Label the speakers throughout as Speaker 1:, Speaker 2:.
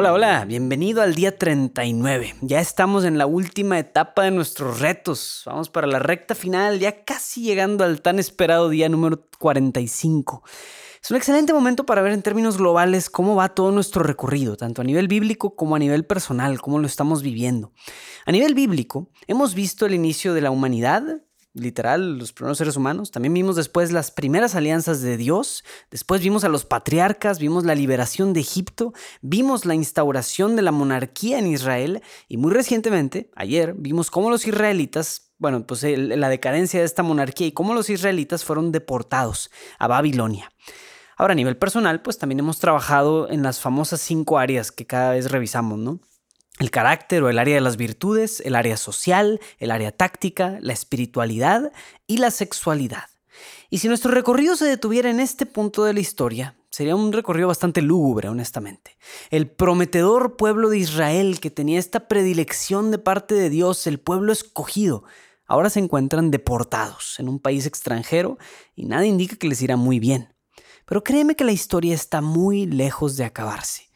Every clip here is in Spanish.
Speaker 1: Hola, hola, bienvenido al día 39. Ya estamos en la última etapa de nuestros retos. Vamos para la recta final, ya casi llegando al tan esperado día número 45. Es un excelente momento para ver en términos globales cómo va todo nuestro recorrido, tanto a nivel bíblico como a nivel personal, cómo lo estamos viviendo. A nivel bíblico, hemos visto el inicio de la humanidad, literal, los primeros seres humanos. También vimos después las primeras alianzas de Dios, después vimos a los patriarcas, vimos la liberación de Egipto, vimos la instauración de la monarquía en Israel y muy recientemente, ayer, vimos cómo los israelitas, bueno, pues la decadencia de esta monarquía y cómo los israelitas fueron deportados a Babilonia. Ahora, a nivel personal, pues también hemos trabajado en las famosas cinco áreas que cada vez revisamos, ¿no? El carácter o el área de las virtudes, el área social, el área táctica, la espiritualidad y la sexualidad. Y si nuestro recorrido se detuviera en este punto de la historia, sería un recorrido bastante lúgubre, honestamente. El prometedor pueblo de Israel que tenía esta predilección de parte de Dios, el pueblo escogido, ahora se encuentran deportados en un país extranjero y nada indica que les irá muy bien. Pero créeme que la historia está muy lejos de acabarse.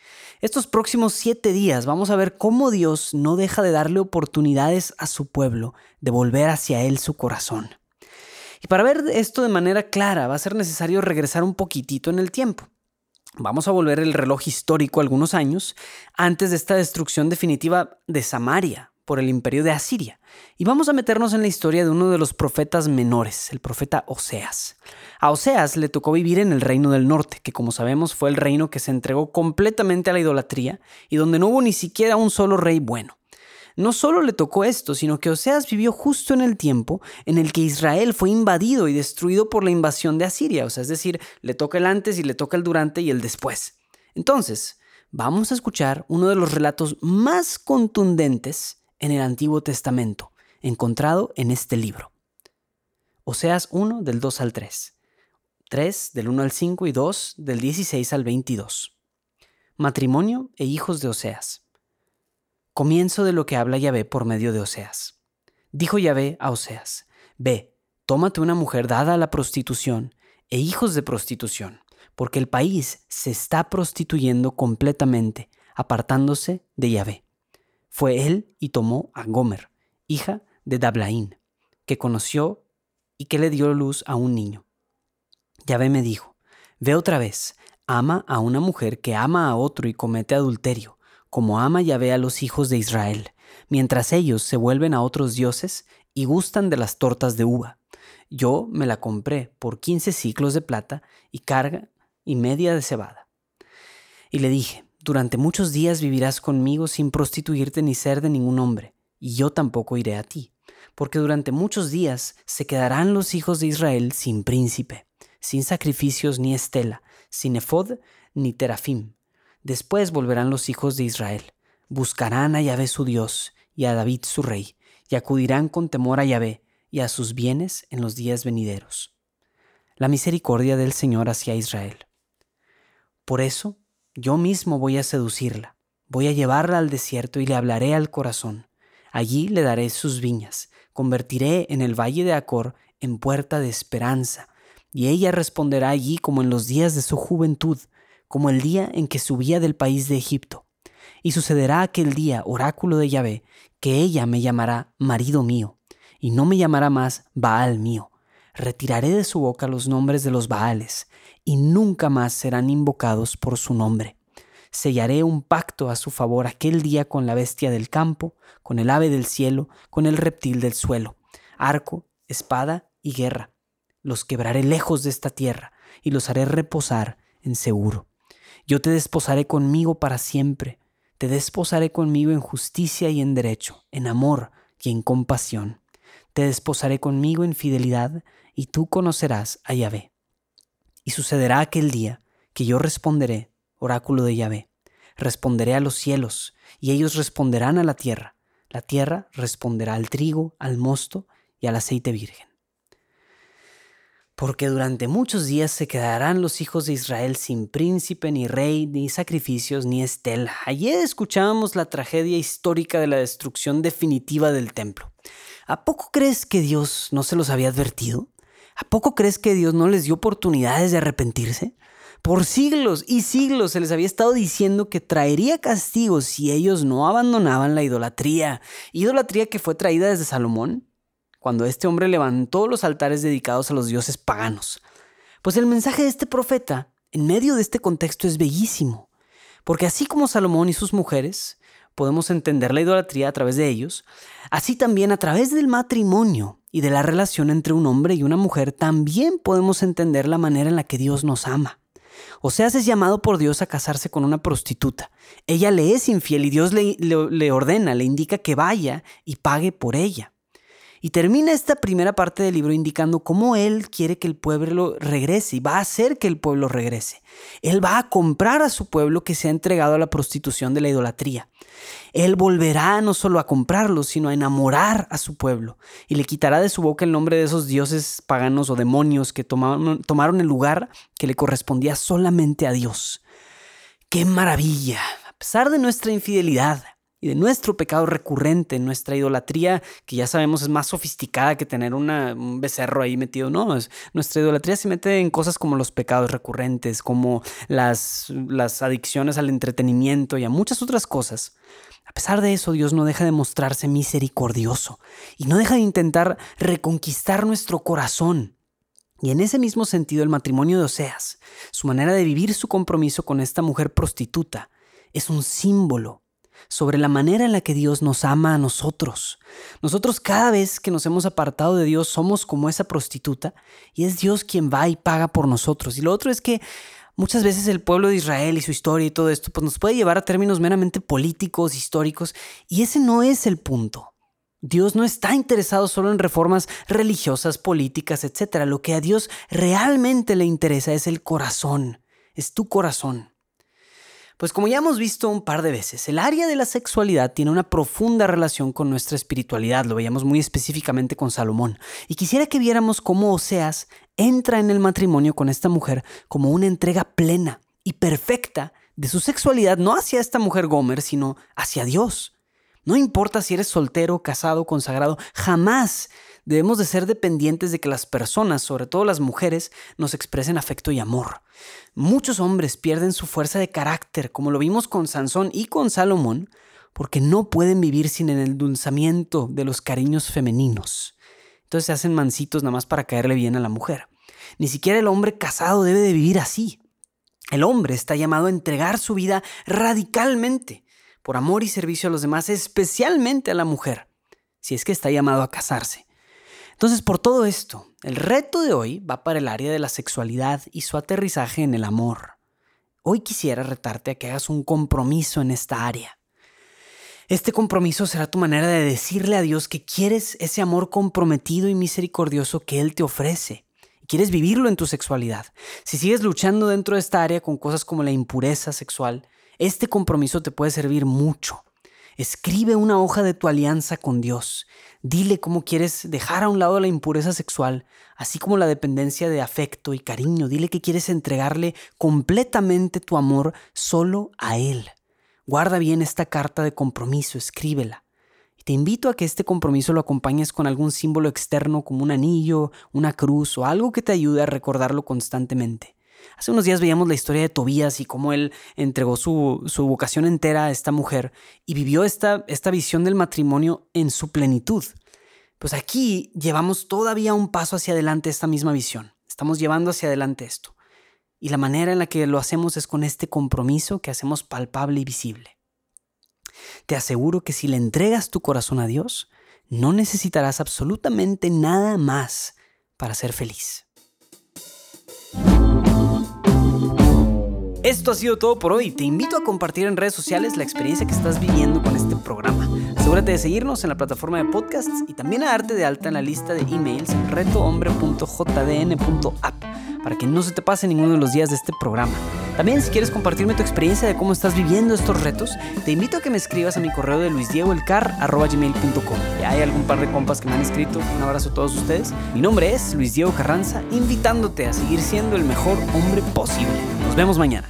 Speaker 1: Estos próximos siete días vamos a ver cómo Dios no deja de darle oportunidades a su pueblo de volver hacia Él su corazón. Y para ver esto de manera clara va a ser necesario regresar un poquitito en el tiempo. Vamos a volver el reloj histórico algunos años antes de esta destrucción definitiva de Samaria por el imperio de Asiria. Y vamos a meternos en la historia de uno de los profetas menores, el profeta Oseas. A Oseas le tocó vivir en el reino del norte, que como sabemos fue el reino que se entregó completamente a la idolatría y donde no hubo ni siquiera un solo rey bueno. No solo le tocó esto, sino que Oseas vivió justo en el tiempo en el que Israel fue invadido y destruido por la invasión de Asiria, o sea, es decir, le toca el antes y le toca el durante y el después. Entonces, vamos a escuchar uno de los relatos más contundentes en el Antiguo Testamento, encontrado en este libro. Oseas 1 del 2 al 3, 3 del 1 al 5 y 2 del 16 al 22. Matrimonio e hijos de Oseas. Comienzo de lo que habla Yahvé por medio de Oseas. Dijo Yahvé a Oseas, Ve, tómate una mujer dada a la prostitución e hijos de prostitución, porque el país se está prostituyendo completamente, apartándose de Yahvé. Fue él y tomó a Gomer, hija de Dablaín, que conoció y que le dio luz a un niño. Yahvé me dijo, ve otra vez, ama a una mujer que ama a otro y comete adulterio, como ama Yahvé a los hijos de Israel, mientras ellos se vuelven a otros dioses y gustan de las tortas de uva. Yo me la compré por quince ciclos de plata y carga y media de cebada. Y le dije, durante muchos días vivirás conmigo sin prostituirte ni ser de ningún hombre, y yo tampoco iré a ti, porque durante muchos días se quedarán los hijos de Israel sin príncipe, sin sacrificios ni estela, sin efod ni terafim. Después volverán los hijos de Israel, buscarán a Yahvé su Dios y a David su rey, y acudirán con temor a Yahvé y a sus bienes en los días venideros. La misericordia del Señor hacia Israel. Por eso, yo mismo voy a seducirla, voy a llevarla al desierto y le hablaré al corazón. Allí le daré sus viñas, convertiré en el valle de Acor en puerta de esperanza, y ella responderá allí como en los días de su juventud, como el día en que subía del país de Egipto. Y sucederá aquel día, oráculo de Yahvé, que ella me llamará marido mío, y no me llamará más Baal mío. Retiraré de su boca los nombres de los Baales, y nunca más serán invocados por su nombre. Sellaré un pacto a su favor aquel día con la bestia del campo, con el ave del cielo, con el reptil del suelo, arco, espada y guerra. Los quebraré lejos de esta tierra y los haré reposar en seguro. Yo te desposaré conmigo para siempre, te desposaré conmigo en justicia y en derecho, en amor y en compasión. te desposaré conmigo en fidelidad, y tú conocerás a Yahvé. Y sucederá aquel día que yo responderé, oráculo de Yahvé, responderé a los cielos, y ellos responderán a la tierra. La tierra responderá al trigo, al mosto y al aceite virgen porque durante muchos días se quedarán los hijos de Israel sin príncipe, ni rey, ni sacrificios, ni estela. Ayer escuchábamos la tragedia histórica de la destrucción definitiva del templo. ¿A poco crees que Dios no se los había advertido? ¿A poco crees que Dios no les dio oportunidades de arrepentirse? Por siglos y siglos se les había estado diciendo que traería castigos si ellos no abandonaban la idolatría, idolatría que fue traída desde Salomón cuando este hombre levantó los altares dedicados a los dioses paganos. Pues el mensaje de este profeta, en medio de este contexto, es bellísimo, porque así como Salomón y sus mujeres, podemos entender la idolatría a través de ellos, así también a través del matrimonio y de la relación entre un hombre y una mujer, también podemos entender la manera en la que Dios nos ama. O sea, es llamado por Dios a casarse con una prostituta. Ella le es infiel y Dios le, le ordena, le indica que vaya y pague por ella. Y termina esta primera parte del libro indicando cómo Él quiere que el pueblo regrese y va a hacer que el pueblo regrese. Él va a comprar a su pueblo que se ha entregado a la prostitución de la idolatría. Él volverá no solo a comprarlo, sino a enamorar a su pueblo y le quitará de su boca el nombre de esos dioses paganos o demonios que tomaron, tomaron el lugar que le correspondía solamente a Dios. ¡Qué maravilla! A pesar de nuestra infidelidad, y de nuestro pecado recurrente, nuestra idolatría, que ya sabemos es más sofisticada que tener un becerro ahí metido. No, es, nuestra idolatría se mete en cosas como los pecados recurrentes, como las, las adicciones al entretenimiento y a muchas otras cosas. A pesar de eso, Dios no deja de mostrarse misericordioso y no deja de intentar reconquistar nuestro corazón. Y en ese mismo sentido, el matrimonio de Oseas, su manera de vivir su compromiso con esta mujer prostituta, es un símbolo sobre la manera en la que Dios nos ama a nosotros. Nosotros cada vez que nos hemos apartado de Dios somos como esa prostituta y es Dios quien va y paga por nosotros. Y lo otro es que muchas veces el pueblo de Israel y su historia y todo esto pues nos puede llevar a términos meramente políticos, históricos y ese no es el punto. Dios no está interesado solo en reformas religiosas, políticas, etc. Lo que a Dios realmente le interesa es el corazón, es tu corazón. Pues como ya hemos visto un par de veces, el área de la sexualidad tiene una profunda relación con nuestra espiritualidad, lo veíamos muy específicamente con Salomón, y quisiera que viéramos cómo Oseas entra en el matrimonio con esta mujer como una entrega plena y perfecta de su sexualidad, no hacia esta mujer Gomer, sino hacia Dios. No importa si eres soltero, casado, consagrado, jamás debemos de ser dependientes de que las personas, sobre todo las mujeres, nos expresen afecto y amor. Muchos hombres pierden su fuerza de carácter, como lo vimos con Sansón y con Salomón, porque no pueden vivir sin el endulzamiento de los cariños femeninos. Entonces se hacen mansitos nada más para caerle bien a la mujer. Ni siquiera el hombre casado debe de vivir así. El hombre está llamado a entregar su vida radicalmente por amor y servicio a los demás, especialmente a la mujer, si es que está llamado a casarse. Entonces, por todo esto, el reto de hoy va para el área de la sexualidad y su aterrizaje en el amor. Hoy quisiera retarte a que hagas un compromiso en esta área. Este compromiso será tu manera de decirle a Dios que quieres ese amor comprometido y misericordioso que Él te ofrece. Y quieres vivirlo en tu sexualidad. Si sigues luchando dentro de esta área con cosas como la impureza sexual, este compromiso te puede servir mucho. Escribe una hoja de tu alianza con Dios. Dile cómo quieres dejar a un lado la impureza sexual, así como la dependencia de afecto y cariño. Dile que quieres entregarle completamente tu amor solo a Él. Guarda bien esta carta de compromiso, escríbela. Y te invito a que este compromiso lo acompañes con algún símbolo externo como un anillo, una cruz o algo que te ayude a recordarlo constantemente. Hace unos días veíamos la historia de Tobías y cómo él entregó su, vocación entera a esta mujer y vivió esta, esta visión del matrimonio en su plenitud. Pues aquí llevamos todavía un paso hacia adelante esta misma visión. Estamos llevando hacia adelante esto. Y la manera en la que lo hacemos es con este compromiso que hacemos palpable y visible. Te aseguro que si le entregas tu corazón a Dios, no necesitarás absolutamente nada más para ser feliz. Esto ha sido todo por hoy. Te invito a compartir en redes sociales la experiencia que estás viviendo con este programa. Asegúrate de seguirnos en la plataforma de podcasts y también a darte de alta en la lista de emails retohombre.jdn.app para que no se te pase ninguno de los días de este programa. También si quieres compartirme tu experiencia de cómo estás viviendo estos retos, te invito a que me escribas a mi correo de luisdiegoelcar.gmail.com. Ya hay algún par de compas que me han escrito. Un abrazo a todos ustedes. Mi nombre es Luis Diego Carranza, invitándote a seguir siendo el mejor hombre posible. Nos vemos mañana.